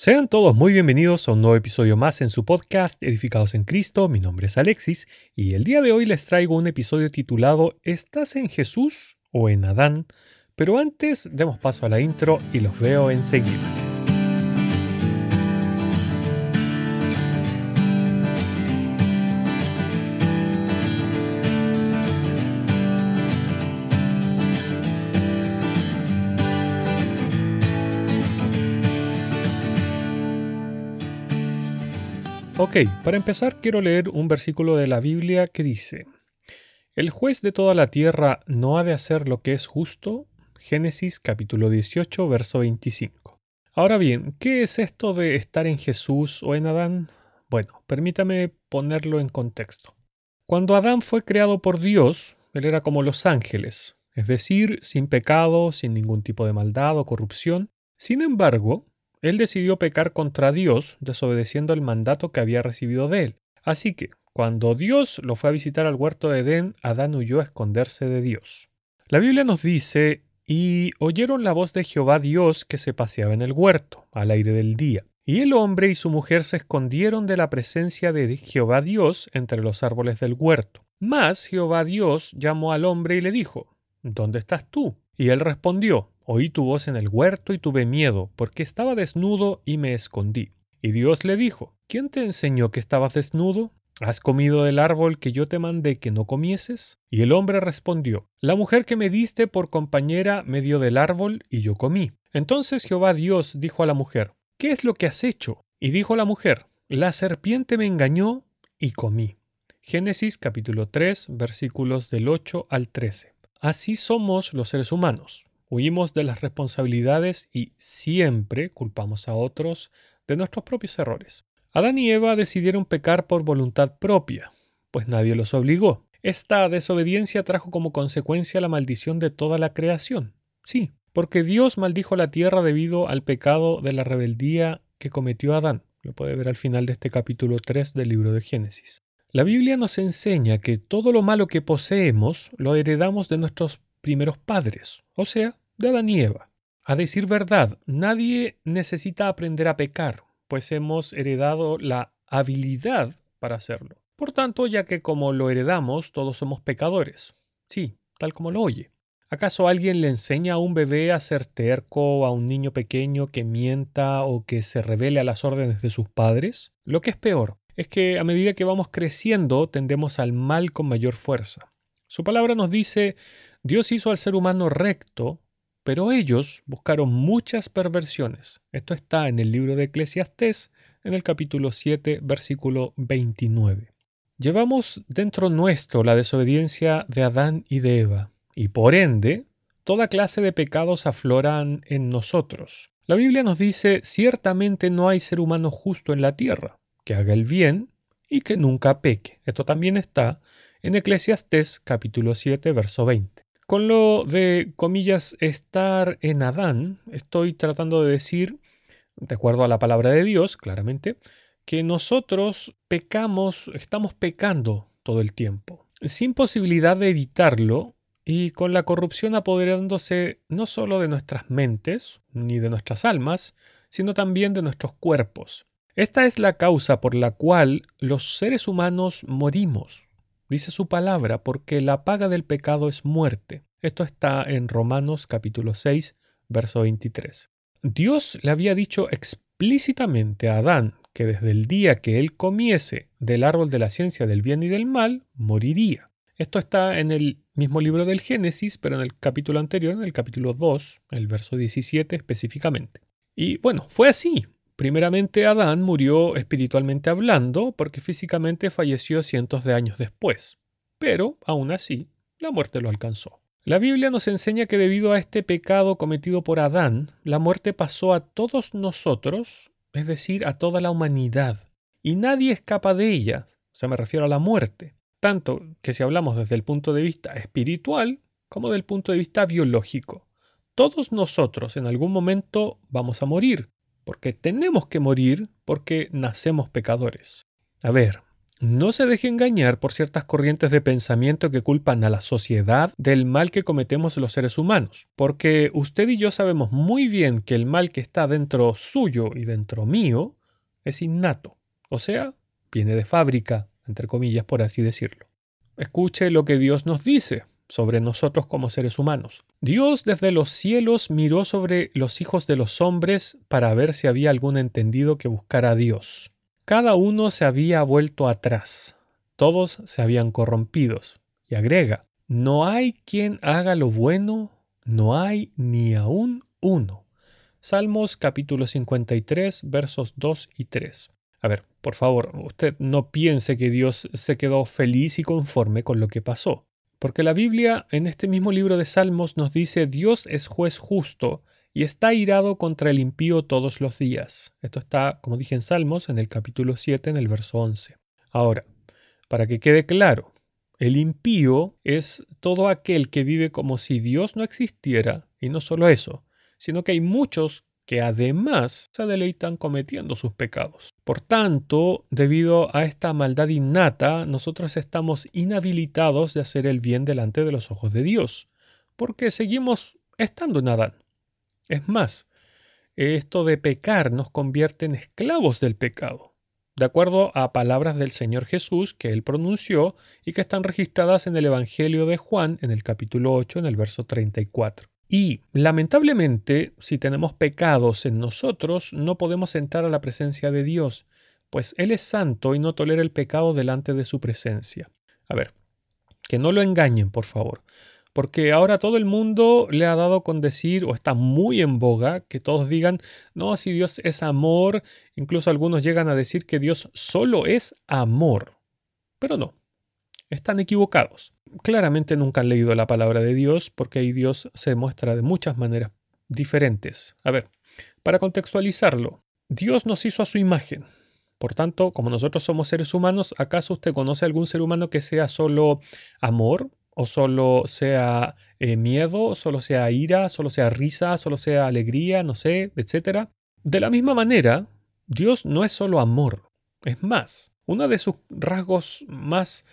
Sean todos muy bienvenidos a un nuevo episodio más en su podcast Edificados en Cristo. Mi nombre es Alexis y el día de hoy les traigo un episodio titulado ¿Estás en Jesús o en Adán? Pero antes demos paso a la intro y los veo enseguida. Ok, para empezar quiero leer un versículo de la Biblia que dice, ¿El juez de toda la tierra no ha de hacer lo que es justo? Génesis capítulo 18, verso 25. Ahora bien, ¿qué es esto de estar en Jesús o en Adán? Bueno, permítame ponerlo en contexto. Cuando Adán fue creado por Dios, él era como los ángeles, es decir, sin pecado, sin ningún tipo de maldad o corrupción. Sin embargo, él decidió pecar contra Dios, desobedeciendo el mandato que había recibido de él. Así que, cuando Dios lo fue a visitar al huerto de Edén, Adán huyó a esconderse de Dios. La Biblia nos dice, y oyeron la voz de Jehová Dios que se paseaba en el huerto, al aire del día. Y el hombre y su mujer se escondieron de la presencia de Jehová Dios entre los árboles del huerto. Mas Jehová Dios llamó al hombre y le dijo, ¿Dónde estás tú? Y él respondió, Oí tu voz en el huerto y tuve miedo, porque estaba desnudo y me escondí. Y Dios le dijo, ¿quién te enseñó que estabas desnudo? ¿Has comido del árbol que yo te mandé que no comieses? Y el hombre respondió, La mujer que me diste por compañera me dio del árbol y yo comí. Entonces Jehová Dios dijo a la mujer, ¿qué es lo que has hecho? Y dijo la mujer, La serpiente me engañó y comí. Génesis capítulo 3 versículos del 8 al 13. Así somos los seres humanos. Huimos de las responsabilidades y siempre culpamos a otros de nuestros propios errores. Adán y Eva decidieron pecar por voluntad propia, pues nadie los obligó. Esta desobediencia trajo como consecuencia la maldición de toda la creación. Sí, porque Dios maldijo la tierra debido al pecado de la rebeldía que cometió Adán. Lo puede ver al final de este capítulo 3 del libro de Génesis. La Biblia nos enseña que todo lo malo que poseemos lo heredamos de nuestros primeros padres, o sea, de Adán y Eva. A decir verdad, nadie necesita aprender a pecar, pues hemos heredado la habilidad para hacerlo. Por tanto, ya que como lo heredamos, todos somos pecadores. Sí, tal como lo oye. ¿Acaso alguien le enseña a un bebé a ser terco, a un niño pequeño que mienta o que se revele a las órdenes de sus padres? Lo que es peor es que a medida que vamos creciendo tendemos al mal con mayor fuerza. Su palabra nos dice, Dios hizo al ser humano recto, pero ellos buscaron muchas perversiones. Esto está en el libro de Eclesiastés, en el capítulo 7, versículo 29. Llevamos dentro nuestro la desobediencia de Adán y de Eva, y por ende, toda clase de pecados afloran en nosotros. La Biblia nos dice, ciertamente no hay ser humano justo en la tierra, que haga el bien y que nunca peque. Esto también está en Eclesiastés capítulo 7, verso 20. Con lo de, comillas, estar en Adán, estoy tratando de decir, de acuerdo a la palabra de Dios, claramente, que nosotros pecamos, estamos pecando todo el tiempo, sin posibilidad de evitarlo y con la corrupción apoderándose no solo de nuestras mentes ni de nuestras almas, sino también de nuestros cuerpos. Esta es la causa por la cual los seres humanos morimos dice su palabra, porque la paga del pecado es muerte. Esto está en Romanos capítulo 6, verso 23. Dios le había dicho explícitamente a Adán que desde el día que él comiese del árbol de la ciencia del bien y del mal, moriría. Esto está en el mismo libro del Génesis, pero en el capítulo anterior, en el capítulo 2, el verso 17 específicamente. Y bueno, fue así. Primeramente Adán murió espiritualmente hablando porque físicamente falleció cientos de años después, pero aún así la muerte lo alcanzó. La Biblia nos enseña que debido a este pecado cometido por Adán, la muerte pasó a todos nosotros, es decir, a toda la humanidad, y nadie escapa de ella, se me refiero a la muerte, tanto que si hablamos desde el punto de vista espiritual como del punto de vista biológico. Todos nosotros en algún momento vamos a morir, porque tenemos que morir porque nacemos pecadores. A ver, no se deje engañar por ciertas corrientes de pensamiento que culpan a la sociedad del mal que cometemos los seres humanos, porque usted y yo sabemos muy bien que el mal que está dentro suyo y dentro mío es innato, o sea, viene de fábrica, entre comillas, por así decirlo. Escuche lo que Dios nos dice sobre nosotros como seres humanos. Dios desde los cielos miró sobre los hijos de los hombres para ver si había algún entendido que buscara a Dios cada uno se había vuelto atrás, todos se habían corrompidos. Y agrega, no hay quien haga lo bueno, no hay ni aún uno. Salmos capítulo 53 versos 2 y 3. A ver, por favor, usted no piense que Dios se quedó feliz y conforme con lo que pasó, porque la Biblia en este mismo libro de Salmos nos dice Dios es juez justo y está irado contra el impío todos los días. Esto está, como dije en Salmos, en el capítulo 7, en el verso 11. Ahora, para que quede claro, el impío es todo aquel que vive como si Dios no existiera, y no solo eso, sino que hay muchos que además se deleitan cometiendo sus pecados. Por tanto, debido a esta maldad innata, nosotros estamos inhabilitados de hacer el bien delante de los ojos de Dios, porque seguimos estando en Adán. Es más, esto de pecar nos convierte en esclavos del pecado, de acuerdo a palabras del Señor Jesús que él pronunció y que están registradas en el Evangelio de Juan en el capítulo 8 en el verso 34. Y lamentablemente, si tenemos pecados en nosotros, no podemos entrar a la presencia de Dios, pues Él es santo y no tolera el pecado delante de su presencia. A ver, que no lo engañen, por favor. Porque ahora todo el mundo le ha dado con decir, o está muy en boga, que todos digan, no, si Dios es amor, incluso algunos llegan a decir que Dios solo es amor. Pero no, están equivocados. Claramente nunca han leído la palabra de Dios, porque ahí Dios se muestra de muchas maneras diferentes. A ver, para contextualizarlo, Dios nos hizo a su imagen. Por tanto, como nosotros somos seres humanos, ¿acaso usted conoce algún ser humano que sea solo amor? o solo sea eh, miedo, solo sea ira, solo sea risa, solo sea alegría, no sé, etc. De la misma manera, Dios no es solo amor, es más, uno de sus rasgos más,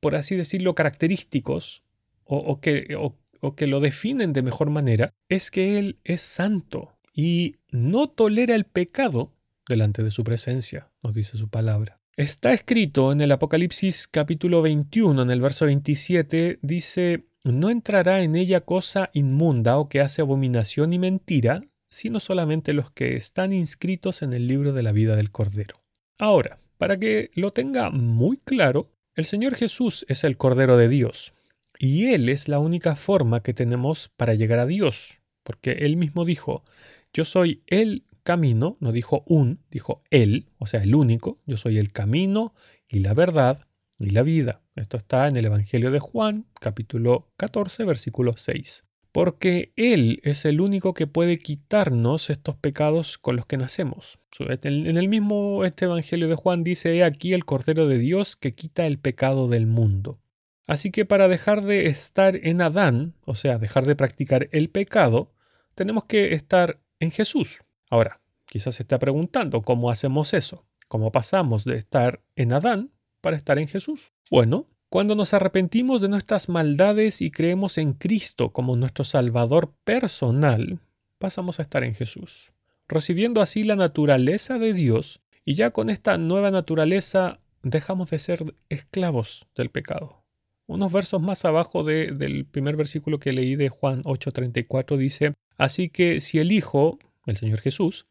por así decirlo, característicos o, que, o que lo definen de mejor manera, es que Él es santo y no tolera el pecado delante de su presencia, nos dice su palabra. Está escrito en el Apocalipsis capítulo 21, en el verso 27, dice, no entrará en ella cosa inmunda o que hace abominación y mentira, sino solamente los que están inscritos en el libro de la vida del Cordero. Ahora, para que lo tenga muy claro, el Señor Jesús es el Cordero de Dios, y Él es la única forma que tenemos para llegar a Dios, porque Él mismo dijo, yo soy el camino, no dijo un, dijo él, o sea, el único, yo soy el camino y la verdad y la vida. Esto está en el Evangelio de Juan, capítulo 14, versículo 6. Porque Él es el único que puede quitarnos estos pecados con los que nacemos. En el mismo este Evangelio de Juan dice, he aquí el Cordero de Dios que quita el pecado del mundo. Así que para dejar de estar en Adán, o sea, dejar de practicar el pecado, tenemos que estar en Jesús. Ahora, quizás se está preguntando cómo hacemos eso, cómo pasamos de estar en Adán para estar en Jesús. Bueno, cuando nos arrepentimos de nuestras maldades y creemos en Cristo como nuestro Salvador personal, pasamos a estar en Jesús, recibiendo así la naturaleza de Dios y ya con esta nueva naturaleza dejamos de ser esclavos del pecado. Unos versos más abajo del primer versículo que leí de Juan 8:34 dice, Así que si el Hijo el Señor Jesús,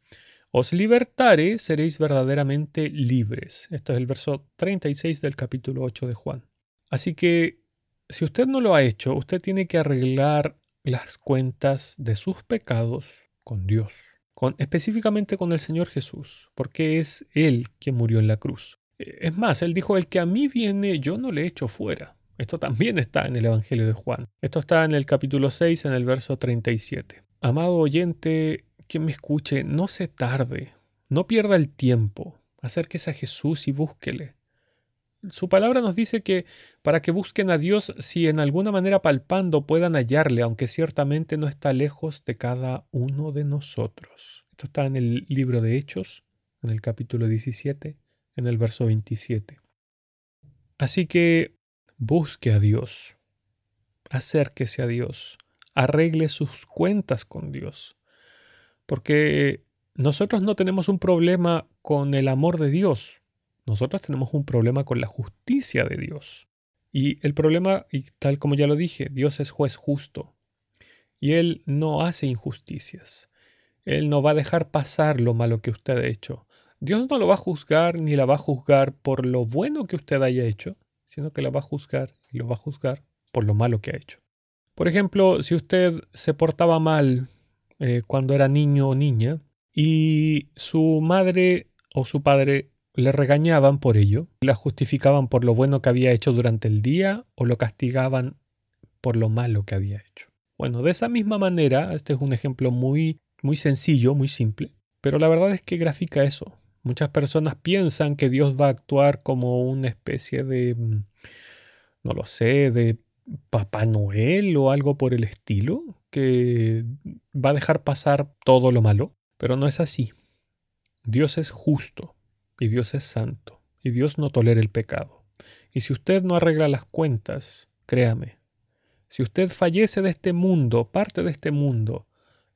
os libertare, seréis verdaderamente libres. Esto es el verso 36 del capítulo 8 de Juan. Así que, si usted no lo ha hecho, usted tiene que arreglar las cuentas de sus pecados con Dios, con, específicamente con el Señor Jesús, porque es Él quien murió en la cruz. Es más, Él dijo, el que a mí viene, yo no le echo fuera. Esto también está en el Evangelio de Juan. Esto está en el capítulo 6, en el verso 37. Amado oyente, quien me escuche, no se tarde, no pierda el tiempo, acérquese a Jesús y búsquele. Su palabra nos dice que para que busquen a Dios, si en alguna manera palpando puedan hallarle, aunque ciertamente no está lejos de cada uno de nosotros. Esto está en el libro de Hechos, en el capítulo 17, en el verso 27. Así que busque a Dios, acérquese a Dios, arregle sus cuentas con Dios, porque nosotros no tenemos un problema con el amor de Dios, nosotros tenemos un problema con la justicia de Dios. Y el problema, y tal como ya lo dije, Dios es juez justo y Él no hace injusticias. Él no va a dejar pasar lo malo que usted ha hecho. Dios no lo va a juzgar ni la va a juzgar por lo bueno que usted haya hecho, sino que la va a juzgar y lo va a juzgar por lo malo que ha hecho. Por ejemplo, si usted se portaba mal eh, cuando era niño o niña y su madre o su padre le regañaban por ello, la justificaban por lo bueno que había hecho durante el día o lo castigaban por lo malo que había hecho. Bueno, de esa misma manera, este es un ejemplo muy, muy sencillo, muy simple, pero la verdad es que grafica eso. Muchas personas piensan que Dios va a actuar como una especie de, mm, no lo sé, de Papá Noel o algo por el estilo, que va a dejar pasar todo lo malo, pero no es así. Dios es justo y Dios es santo y Dios no tolera el pecado. Y si usted no arregla las cuentas, créame, si usted fallece de este mundo, parte de este mundo,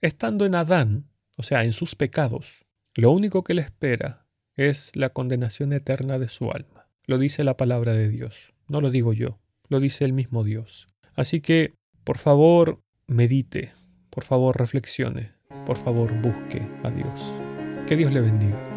estando en Adán, o sea, en sus pecados, lo único que le espera es la condenación eterna de su alma. Lo dice la palabra de Dios, no lo digo yo, lo dice el mismo Dios. Así que, por favor, medite, por favor, reflexione, por favor, busque a Dios. Que Dios le bendiga.